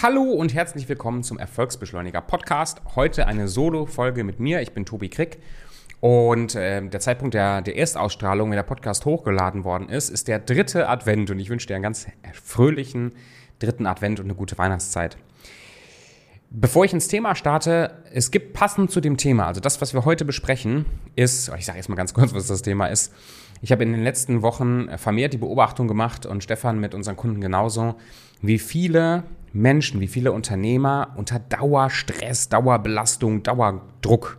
Hallo und herzlich willkommen zum Erfolgsbeschleuniger Podcast. Heute eine Solo-Folge mit mir. Ich bin Tobi Krick. Und äh, der Zeitpunkt der, der Erstausstrahlung, wenn der Podcast hochgeladen worden ist, ist der dritte Advent. Und ich wünsche dir einen ganz fröhlichen dritten Advent und eine gute Weihnachtszeit. Bevor ich ins Thema starte, es gibt passend zu dem Thema, also das, was wir heute besprechen, ist, ich sage jetzt mal ganz kurz, was das Thema ist. Ich habe in den letzten Wochen vermehrt die Beobachtung gemacht und Stefan mit unseren Kunden genauso, wie viele Menschen, wie viele Unternehmer unter Dauerstress, Dauerbelastung, Dauerdruck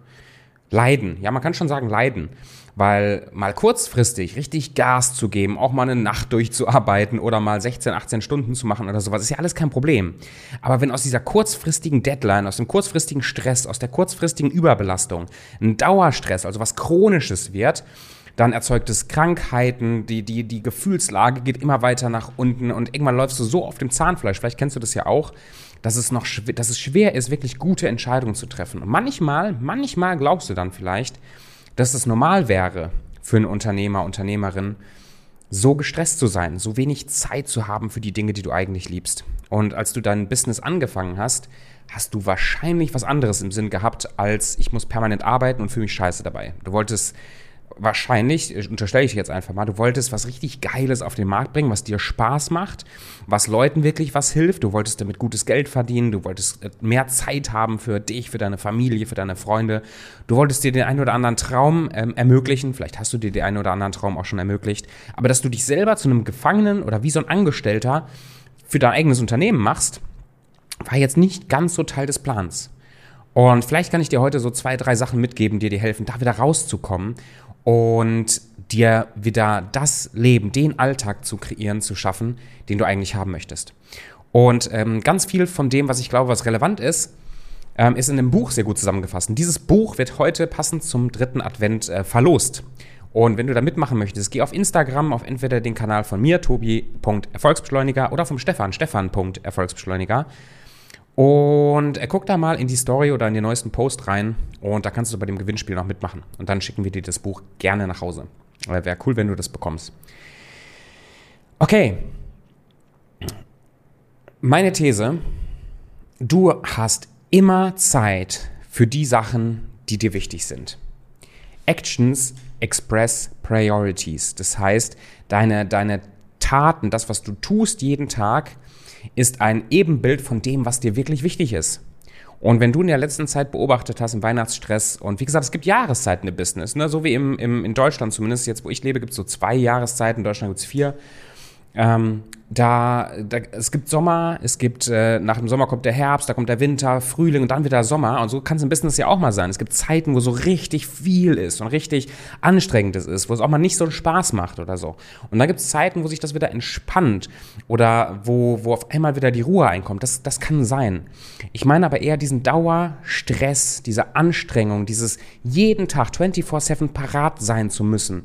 leiden. Ja, man kann schon sagen leiden. Weil mal kurzfristig richtig Gas zu geben, auch mal eine Nacht durchzuarbeiten oder mal 16, 18 Stunden zu machen oder sowas, ist ja alles kein Problem. Aber wenn aus dieser kurzfristigen Deadline, aus dem kurzfristigen Stress, aus der kurzfristigen Überbelastung ein Dauerstress, also was Chronisches wird, dann erzeugt es Krankheiten, die, die, die Gefühlslage geht immer weiter nach unten und irgendwann läufst du so auf dem Zahnfleisch, vielleicht kennst du das ja auch, dass es noch dass es schwer ist, wirklich gute Entscheidungen zu treffen. Und manchmal, manchmal glaubst du dann vielleicht, dass es normal wäre für einen Unternehmer, Unternehmerin, so gestresst zu sein, so wenig Zeit zu haben für die Dinge, die du eigentlich liebst. Und als du dein Business angefangen hast, hast du wahrscheinlich was anderes im Sinn gehabt, als ich muss permanent arbeiten und fühle mich scheiße dabei. Du wolltest wahrscheinlich, unterstelle ich jetzt einfach mal, du wolltest was richtig Geiles auf den Markt bringen, was dir Spaß macht, was Leuten wirklich was hilft. Du wolltest damit gutes Geld verdienen, du wolltest äh, mehr Zeit haben für dich, für deine Familie, für deine Freunde. Du wolltest dir den einen oder anderen Traum ähm, ermöglichen. Vielleicht hast du dir den einen oder anderen Traum auch schon ermöglicht. Aber dass du dich selber zu einem Gefangenen oder wie so ein Angestellter für dein eigenes Unternehmen machst, war jetzt nicht ganz so Teil des Plans. Und vielleicht kann ich dir heute so zwei, drei Sachen mitgeben, die dir helfen, da wieder rauszukommen und dir wieder das Leben, den Alltag zu kreieren, zu schaffen, den du eigentlich haben möchtest. Und ähm, ganz viel von dem, was ich glaube, was relevant ist, ähm, ist in dem Buch sehr gut zusammengefasst. Und dieses Buch wird heute passend zum dritten Advent äh, verlost. Und wenn du da mitmachen möchtest, geh auf Instagram, auf entweder den Kanal von mir, tobi.erfolgsbeschleuniger, oder vom Stefan, stefan.erfolgsbeschleuniger. Und er guckt da mal in die Story oder in den neuesten Post rein und da kannst du bei dem Gewinnspiel noch mitmachen. Und dann schicken wir dir das Buch gerne nach Hause. Wäre cool, wenn du das bekommst. Okay. Meine These, du hast immer Zeit für die Sachen, die dir wichtig sind. Actions express priorities. Das heißt, deine, deine Taten, das, was du tust jeden Tag, ist ein Ebenbild von dem, was dir wirklich wichtig ist. Und wenn du in der letzten Zeit beobachtet hast, im Weihnachtsstress, und wie gesagt, es gibt Jahreszeiten im Business, ne? so wie im, im, in Deutschland zumindest, jetzt wo ich lebe, gibt es so zwei Jahreszeiten, in Deutschland gibt es vier. Ähm, da, da, es gibt Sommer, es gibt, äh, nach dem Sommer kommt der Herbst, da kommt der Winter, Frühling und dann wieder Sommer. Und so kann es im Business ja auch mal sein. Es gibt Zeiten, wo so richtig viel ist und richtig anstrengend ist, wo es auch mal nicht so Spaß macht oder so. Und dann gibt es Zeiten, wo sich das wieder entspannt oder wo, wo auf einmal wieder die Ruhe einkommt. Das, das kann sein. Ich meine aber eher diesen Dauerstress, diese Anstrengung, dieses jeden Tag 24-7 parat sein zu müssen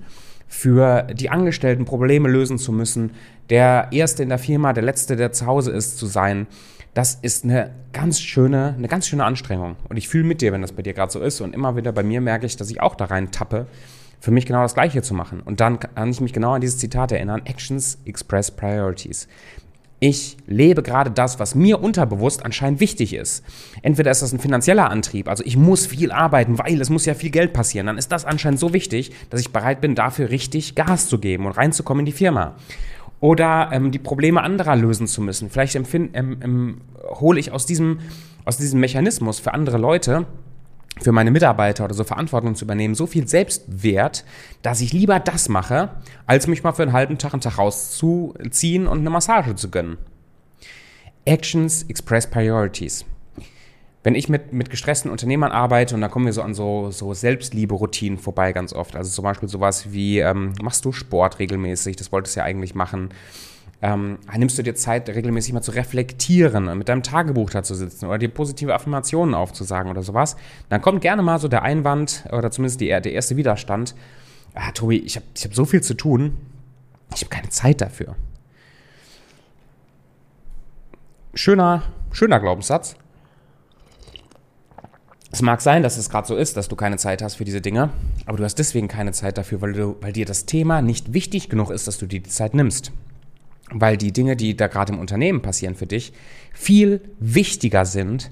für die Angestellten Probleme lösen zu müssen, der Erste in der Firma, der Letzte, der zu Hause ist, zu sein, das ist eine ganz schöne, eine ganz schöne Anstrengung. Und ich fühle mit dir, wenn das bei dir gerade so ist. Und immer wieder bei mir merke ich, dass ich auch da rein tappe, für mich genau das Gleiche zu machen. Und dann kann ich mich genau an dieses Zitat erinnern: Actions express priorities. Ich lebe gerade das, was mir unterbewusst anscheinend wichtig ist. Entweder ist das ein finanzieller Antrieb, also ich muss viel arbeiten, weil es muss ja viel Geld passieren. Dann ist das anscheinend so wichtig, dass ich bereit bin, dafür richtig Gas zu geben und reinzukommen in die Firma oder ähm, die Probleme anderer lösen zu müssen. Vielleicht ähm, ähm, hole ich aus diesem, aus diesem Mechanismus für andere Leute, für meine Mitarbeiter oder so Verantwortung zu übernehmen, so viel Selbstwert, dass ich lieber das mache, als mich mal für einen halben Tag einen Tag rauszuziehen und eine Massage zu gönnen. Actions express priorities wenn ich mit, mit gestressten Unternehmern arbeite und da kommen wir so an so, so Selbstliebe-Routinen vorbei ganz oft. Also zum Beispiel sowas wie, ähm, machst du Sport regelmäßig? Das wolltest du ja eigentlich machen. Ähm, nimmst du dir Zeit, regelmäßig mal zu reflektieren mit deinem Tagebuch da zu sitzen oder dir positive Affirmationen aufzusagen oder sowas, dann kommt gerne mal so der Einwand oder zumindest die, der erste Widerstand. Ah, Tobi, ich habe ich hab so viel zu tun, ich habe keine Zeit dafür. Schöner, schöner Glaubenssatz. Es mag sein, dass es gerade so ist, dass du keine Zeit hast für diese Dinge, aber du hast deswegen keine Zeit dafür, weil, du, weil dir das Thema nicht wichtig genug ist, dass du dir die Zeit nimmst. weil die Dinge, die da gerade im Unternehmen passieren für dich, viel wichtiger sind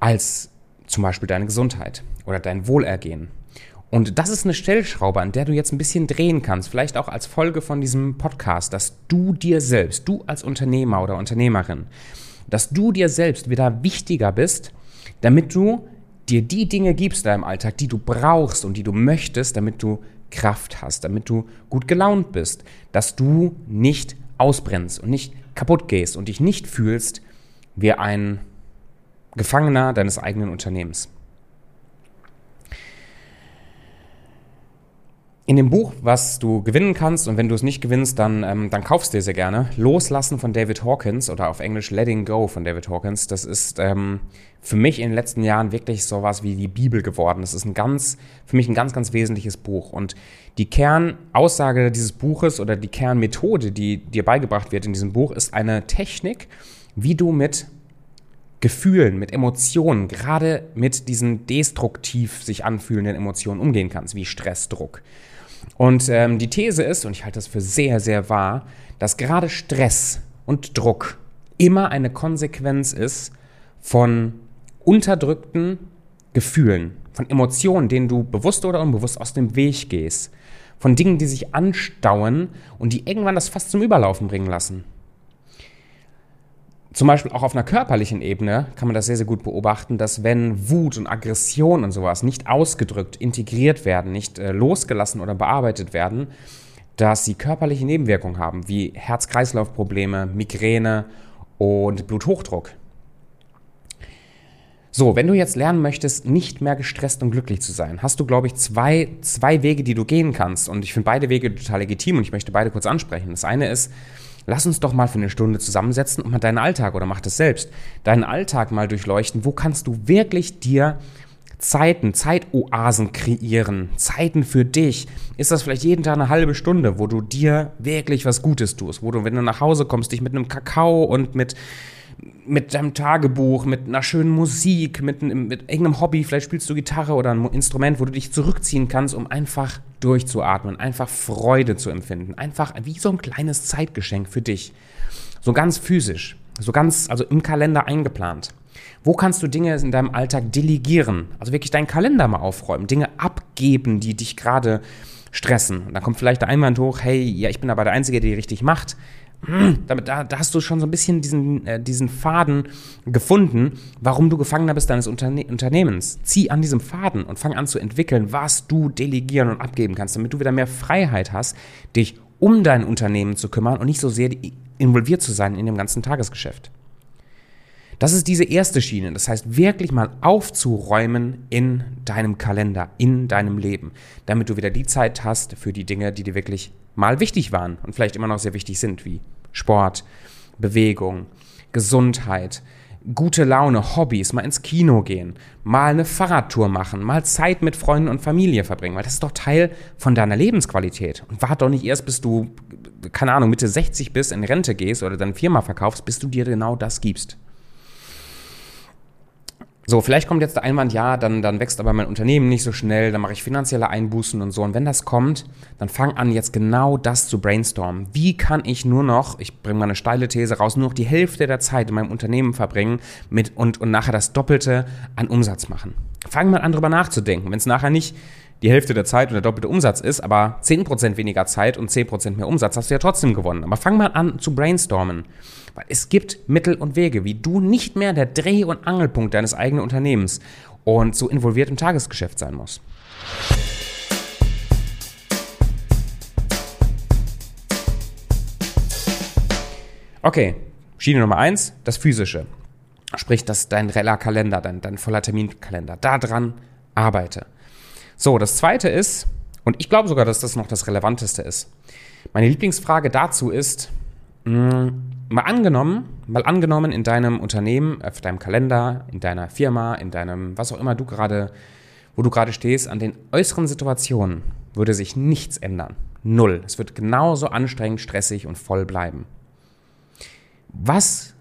als zum Beispiel deine Gesundheit oder dein Wohlergehen. Und das ist eine Stellschraube, an der du jetzt ein bisschen drehen kannst, vielleicht auch als Folge von diesem Podcast, dass du dir selbst, du als Unternehmer oder Unternehmerin, dass du dir selbst wieder wichtiger bist, damit du dir die Dinge gibst in deinem Alltag, die du brauchst und die du möchtest, damit du Kraft hast, damit du gut gelaunt bist, dass du nicht ausbrennst und nicht kaputt gehst und dich nicht fühlst wie ein Gefangener deines eigenen Unternehmens. In dem Buch, was du gewinnen kannst, und wenn du es nicht gewinnst, dann, ähm, dann kaufst du dir sehr gerne. Loslassen von David Hawkins oder auf Englisch Letting Go von David Hawkins. Das ist ähm, für mich in den letzten Jahren wirklich sowas wie die Bibel geworden. Das ist ein ganz, für mich ein ganz, ganz wesentliches Buch. Und die Kernaussage dieses Buches oder die Kernmethode, die dir beigebracht wird in diesem Buch, ist eine Technik, wie du mit Gefühlen, mit Emotionen, gerade mit diesen destruktiv sich anfühlenden Emotionen umgehen kannst, wie Stress, Druck. Und ähm, die These ist, und ich halte das für sehr, sehr wahr, dass gerade Stress und Druck immer eine Konsequenz ist von unterdrückten Gefühlen, von Emotionen, denen du bewusst oder unbewusst aus dem Weg gehst, von Dingen, die sich anstauen und die irgendwann das fast zum Überlaufen bringen lassen. Zum Beispiel auch auf einer körperlichen Ebene kann man das sehr, sehr gut beobachten, dass wenn Wut und Aggression und sowas nicht ausgedrückt, integriert werden, nicht äh, losgelassen oder bearbeitet werden, dass sie körperliche Nebenwirkungen haben, wie Herz-Kreislauf-Probleme, Migräne und Bluthochdruck. So, wenn du jetzt lernen möchtest, nicht mehr gestresst und glücklich zu sein, hast du, glaube ich, zwei, zwei Wege, die du gehen kannst. Und ich finde beide Wege total legitim und ich möchte beide kurz ansprechen. Das eine ist, lass uns doch mal für eine Stunde zusammensetzen und mal deinen Alltag oder mach das selbst, deinen Alltag mal durchleuchten. Wo kannst du wirklich dir Zeiten, Zeitoasen kreieren, Zeiten für dich. Ist das vielleicht jeden Tag eine halbe Stunde, wo du dir wirklich was Gutes tust, wo du, wenn du nach Hause kommst, dich mit einem Kakao und mit mit deinem Tagebuch, mit einer schönen Musik, mit, mit irgendeinem Hobby, vielleicht spielst du Gitarre oder ein Instrument, wo du dich zurückziehen kannst, um einfach durchzuatmen, einfach Freude zu empfinden. Einfach wie so ein kleines Zeitgeschenk für dich. So ganz physisch, so ganz, also im Kalender eingeplant. Wo kannst du Dinge in deinem Alltag delegieren? Also wirklich deinen Kalender mal aufräumen, Dinge abgeben, die dich gerade stressen. Und dann kommt vielleicht der Einwand hoch, hey, ja, ich bin aber der Einzige, der die richtig macht. Damit, da, da, hast du schon so ein bisschen diesen, äh, diesen Faden gefunden, warum du Gefangener bist deines Unterne Unternehmens. Zieh an diesem Faden und fang an zu entwickeln, was du delegieren und abgeben kannst, damit du wieder mehr Freiheit hast, dich um dein Unternehmen zu kümmern und nicht so sehr involviert zu sein in dem ganzen Tagesgeschäft. Das ist diese erste Schiene. Das heißt, wirklich mal aufzuräumen in deinem Kalender, in deinem Leben, damit du wieder die Zeit hast für die Dinge, die dir wirklich mal wichtig waren und vielleicht immer noch sehr wichtig sind, wie Sport, Bewegung, Gesundheit, gute Laune, Hobbys, mal ins Kino gehen, mal eine Fahrradtour machen, mal Zeit mit Freunden und Familie verbringen, weil das ist doch Teil von deiner Lebensqualität. Und warte doch nicht erst, bis du, keine Ahnung, Mitte 60 bist, in Rente gehst oder deine Firma verkaufst, bis du dir genau das gibst. So, vielleicht kommt jetzt der Einwand, ja, dann, dann wächst aber mein Unternehmen nicht so schnell, dann mache ich finanzielle Einbußen und so. Und wenn das kommt, dann fang an, jetzt genau das zu brainstormen. Wie kann ich nur noch, ich bringe mal eine steile These raus, nur noch die Hälfte der Zeit in meinem Unternehmen verbringen mit und, und nachher das Doppelte an Umsatz machen? Fang mal an, drüber nachzudenken. Wenn es nachher nicht die Hälfte der Zeit und der doppelte Umsatz ist, aber 10% weniger Zeit und 10% mehr Umsatz, hast du ja trotzdem gewonnen. Aber fang mal an zu brainstormen. Weil es gibt Mittel und Wege, wie du nicht mehr der Dreh- und Angelpunkt deines eigenen Unternehmens und so involviert im Tagesgeschäft sein musst. Okay, Schiene Nummer eins, das Physische. Sprich, das dein reller Kalender, dein, dein voller Terminkalender. Daran arbeite. So, das zweite ist, und ich glaube sogar, dass das noch das Relevanteste ist. Meine Lieblingsfrage dazu ist, mh, mal angenommen, mal angenommen in deinem Unternehmen, auf deinem Kalender, in deiner Firma, in deinem, was auch immer du gerade, wo du gerade stehst, an den äußeren Situationen würde sich nichts ändern. Null. Es wird genauso anstrengend, stressig und voll bleiben. Was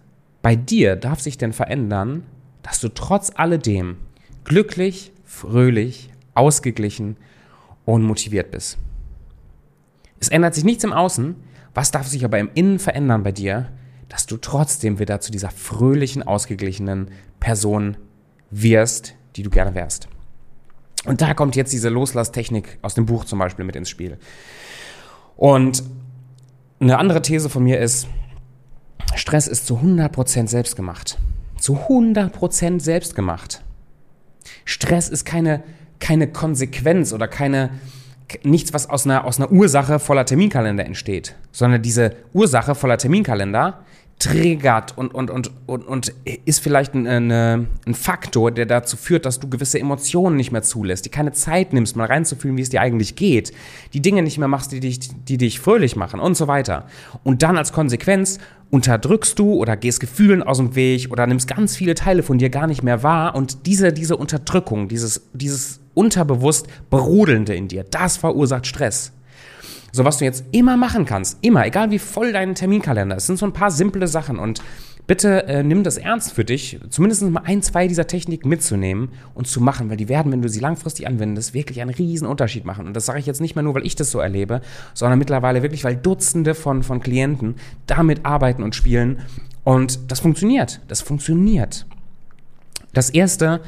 bei dir darf sich denn verändern, dass du trotz alledem glücklich, fröhlich, ausgeglichen und motiviert bist? Es ändert sich nichts im Außen, Was darf sich aber im Innen verändern bei dir, dass du trotzdem wieder zu dieser fröhlichen, ausgeglichenen Person wirst, die du gerne wärst? Und da kommt jetzt diese Loslasstechnik aus dem Buch zum Beispiel mit ins Spiel. Und eine andere These von mir ist, Stress ist zu 100% selbstgemacht. Zu 100% selbstgemacht. Stress ist keine, keine Konsequenz oder keine, nichts, was aus einer, aus einer Ursache voller Terminkalender entsteht, sondern diese Ursache voller Terminkalender triggert und, und, und, und, und ist vielleicht ein, eine, ein Faktor, der dazu führt, dass du gewisse Emotionen nicht mehr zulässt, die keine Zeit nimmst, mal reinzufühlen, wie es dir eigentlich geht, die Dinge nicht mehr machst, die dich, die dich fröhlich machen und so weiter. Und dann als Konsequenz unterdrückst du oder gehst Gefühlen aus dem Weg oder nimmst ganz viele Teile von dir gar nicht mehr wahr und diese, diese Unterdrückung, dieses, dieses unterbewusst Brodelnde in dir, das verursacht Stress. So, was du jetzt immer machen kannst, immer, egal wie voll dein Terminkalender ist, sind so ein paar simple Sachen und bitte äh, nimm das ernst für dich, zumindest mal ein, zwei dieser Techniken mitzunehmen und zu machen, weil die werden, wenn du sie langfristig anwendest, wirklich einen riesen Unterschied machen. Und das sage ich jetzt nicht mehr nur, weil ich das so erlebe, sondern mittlerweile wirklich, weil Dutzende von, von Klienten damit arbeiten und spielen. Und das funktioniert. Das funktioniert. Das erste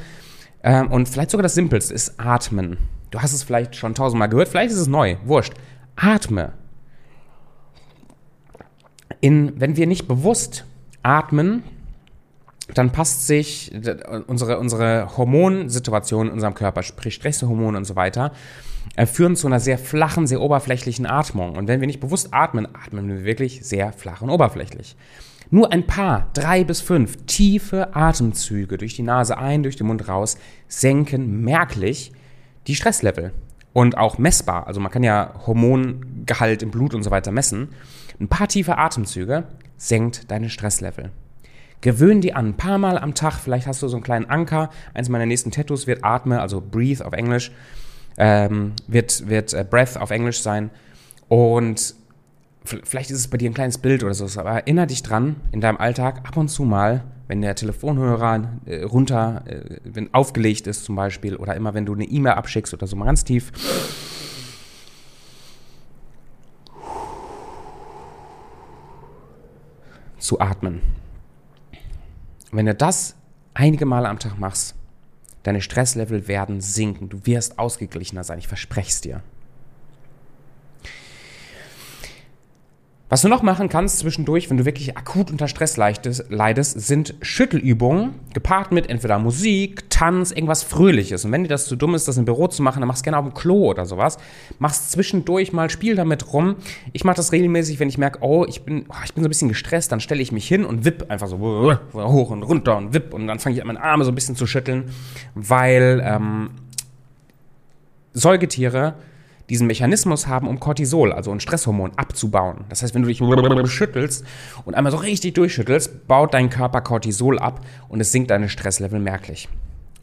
ähm, und vielleicht sogar das simpelste ist Atmen. Du hast es vielleicht schon tausendmal gehört, vielleicht ist es neu, wurscht. Atme. In, wenn wir nicht bewusst atmen, dann passt sich unsere, unsere Hormonsituation in unserem Körper, sprich Stresshormone und so weiter, äh, führen zu einer sehr flachen, sehr oberflächlichen Atmung. Und wenn wir nicht bewusst atmen, atmen wir wirklich sehr flach und oberflächlich. Nur ein paar, drei bis fünf tiefe Atemzüge durch die Nase ein, durch den Mund raus, senken merklich die Stresslevel und auch messbar. Also man kann ja Hormongehalt im Blut und so weiter messen. Ein paar tiefe Atemzüge senkt deine Stresslevel. Gewöhn die an, ein paar Mal am Tag. Vielleicht hast du so einen kleinen Anker. Eins meiner nächsten Tattoos wird Atme, also Breathe auf Englisch, ähm, wird, wird äh, Breath auf Englisch sein. Und vielleicht ist es bei dir ein kleines Bild oder so, aber erinnere dich dran, in deinem Alltag ab und zu mal wenn der Telefonhörer äh, runter, äh, wenn aufgelegt ist zum Beispiel, oder immer wenn du eine E-Mail abschickst oder so mal ganz tief. Zu atmen. Wenn du das einige Male am Tag machst, deine Stresslevel werden sinken. Du wirst ausgeglichener sein, ich verspreche es dir. Was du noch machen kannst zwischendurch, wenn du wirklich akut unter Stress leidest, sind Schüttelübungen, gepaart mit entweder Musik, Tanz, irgendwas Fröhliches. Und wenn dir das zu dumm ist, das im Büro zu machen, dann machst du gerne auf dem Klo oder sowas. Machst zwischendurch mal, spiel damit rum. Ich mache das regelmäßig, wenn ich merke, oh, ich bin, oh, ich bin so ein bisschen gestresst, dann stelle ich mich hin und wipp einfach so hoch und runter und wipp und dann fange ich an, meine Arme so ein bisschen zu schütteln, weil ähm, Säugetiere diesen Mechanismus haben, um Cortisol, also ein Stresshormon, abzubauen. Das heißt, wenn du dich schüttelst und einmal so richtig durchschüttelst, baut dein Körper Cortisol ab und es sinkt deine Stresslevel merklich.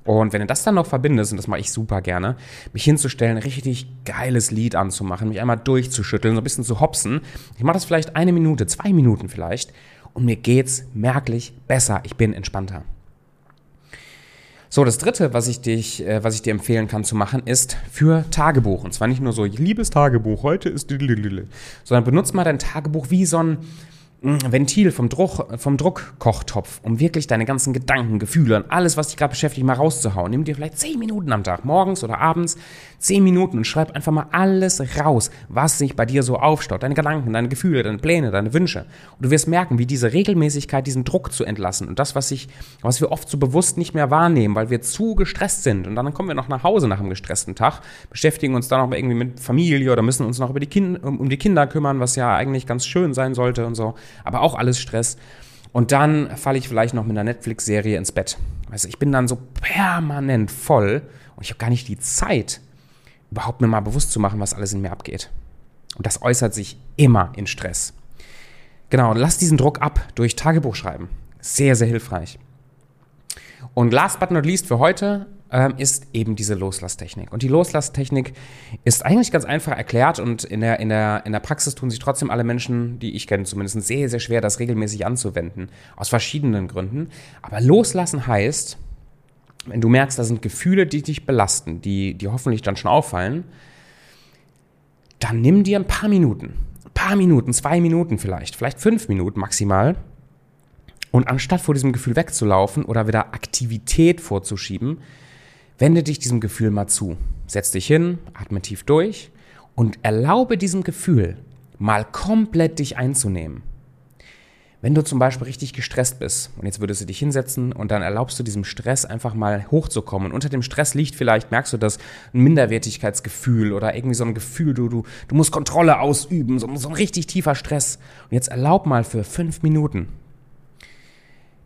Und wenn du das dann noch verbindest, und das mache ich super gerne, mich hinzustellen, richtig geiles Lied anzumachen, mich einmal durchzuschütteln, so ein bisschen zu hopsen. Ich mache das vielleicht eine Minute, zwei Minuten vielleicht. Und mir geht's merklich besser. Ich bin entspannter. So, das dritte, was ich, dich, äh, was ich dir empfehlen kann zu machen, ist für Tagebuch. Und zwar nicht nur so, liebes Tagebuch, heute ist, sondern benutzt mal dein Tagebuch wie so ein, Ventil vom, Druck, vom Druckkochtopf, um wirklich deine ganzen Gedanken, Gefühle und alles, was dich gerade beschäftigt, mal rauszuhauen. Nimm dir vielleicht 10 Minuten am Tag, morgens oder abends, 10 Minuten und schreib einfach mal alles raus, was sich bei dir so aufstaut. Deine Gedanken, deine Gefühle, deine Pläne, deine Wünsche. Und du wirst merken, wie diese Regelmäßigkeit, diesen Druck zu entlassen und das, was, ich, was wir oft so bewusst nicht mehr wahrnehmen, weil wir zu gestresst sind. Und dann kommen wir noch nach Hause nach einem gestressten Tag, beschäftigen uns dann noch irgendwie mit Familie oder müssen uns noch über die kind, um die Kinder kümmern, was ja eigentlich ganz schön sein sollte und so aber auch alles Stress. Und dann falle ich vielleicht noch mit einer Netflix-Serie ins Bett. Du, ich bin dann so permanent voll und ich habe gar nicht die Zeit, überhaupt mir mal bewusst zu machen, was alles in mir abgeht. Und das äußert sich immer in Stress. Genau, lass diesen Druck ab durch Tagebuch schreiben. Sehr, sehr hilfreich. Und last but not least für heute ähm, ist eben diese Loslasstechnik. Und die Loslasstechnik ist eigentlich ganz einfach erklärt und in der, in, der, in der Praxis tun sich trotzdem alle Menschen, die ich kenne, zumindest sehr, sehr schwer, das regelmäßig anzuwenden. Aus verschiedenen Gründen. Aber loslassen heißt, wenn du merkst, da sind Gefühle, die dich belasten, die, die hoffentlich dann schon auffallen, dann nimm dir ein paar Minuten paar Minuten, zwei Minuten vielleicht, vielleicht fünf Minuten maximal. Und anstatt vor diesem Gefühl wegzulaufen oder wieder Aktivität vorzuschieben, wende dich diesem Gefühl mal zu. Setz dich hin, atme tief durch und erlaube diesem Gefühl mal komplett dich einzunehmen. Wenn du zum Beispiel richtig gestresst bist und jetzt würdest du dich hinsetzen und dann erlaubst du diesem Stress einfach mal hochzukommen und unter dem Stress liegt vielleicht, merkst du das, ein Minderwertigkeitsgefühl oder irgendwie so ein Gefühl, du, du, du musst Kontrolle ausüben, so, so ein richtig tiefer Stress. Und jetzt erlaub mal für fünf Minuten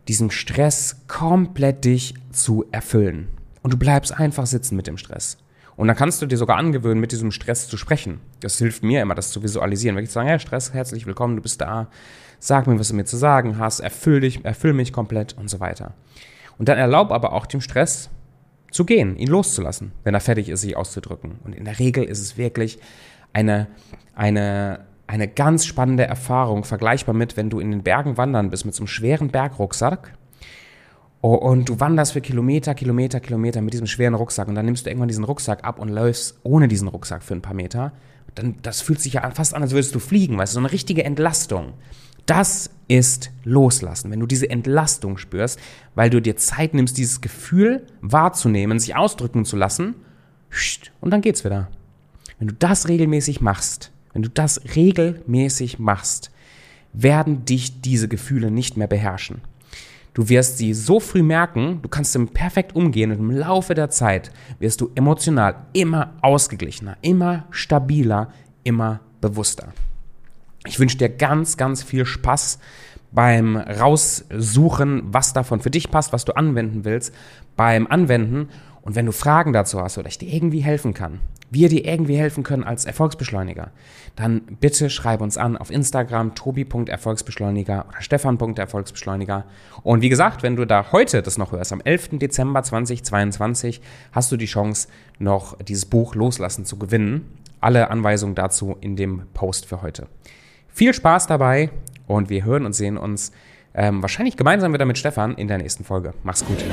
diesen Stress komplett dich zu erfüllen. Und du bleibst einfach sitzen mit dem Stress. Und dann kannst du dir sogar angewöhnen, mit diesem Stress zu sprechen. Das hilft mir immer, das zu visualisieren. Wenn ich sage, ja, Stress, herzlich willkommen, du bist da, sag mir, was du mir zu sagen hast, erfüll dich, erfüll mich komplett und so weiter. Und dann erlaub aber auch dem Stress zu gehen, ihn loszulassen, wenn er fertig ist, sich auszudrücken. Und in der Regel ist es wirklich eine, eine, eine ganz spannende Erfahrung, vergleichbar mit, wenn du in den Bergen wandern bist mit so einem schweren Bergrucksack und du wanderst für Kilometer, Kilometer, Kilometer mit diesem schweren Rucksack und dann nimmst du irgendwann diesen Rucksack ab und läufst ohne diesen Rucksack für ein paar Meter. Dann, das fühlt sich ja fast an, als würdest du fliegen, weißt du, so eine richtige Entlastung. Das ist Loslassen, wenn du diese Entlastung spürst, weil du dir Zeit nimmst, dieses Gefühl wahrzunehmen, sich ausdrücken zu lassen, und dann geht's wieder. Wenn du das regelmäßig machst, wenn du das regelmäßig machst, werden dich diese Gefühle nicht mehr beherrschen. Du wirst sie so früh merken, du kannst damit perfekt umgehen und im Laufe der Zeit wirst du emotional immer ausgeglichener, immer stabiler, immer bewusster. Ich wünsche dir ganz, ganz viel Spaß beim Raussuchen, was davon für dich passt, was du anwenden willst, beim Anwenden. Und wenn du Fragen dazu hast oder ich dir irgendwie helfen kann, wir dir irgendwie helfen können als Erfolgsbeschleuniger, dann bitte schreib uns an auf Instagram tobi.erfolgsbeschleuniger oder stefan.erfolgsbeschleuniger. Und wie gesagt, wenn du da heute das noch hörst, am 11. Dezember 2022, hast du die Chance, noch dieses Buch Loslassen zu gewinnen. Alle Anweisungen dazu in dem Post für heute. Viel Spaß dabei und wir hören und sehen uns ähm, wahrscheinlich gemeinsam wieder mit Stefan in der nächsten Folge. Mach's gut.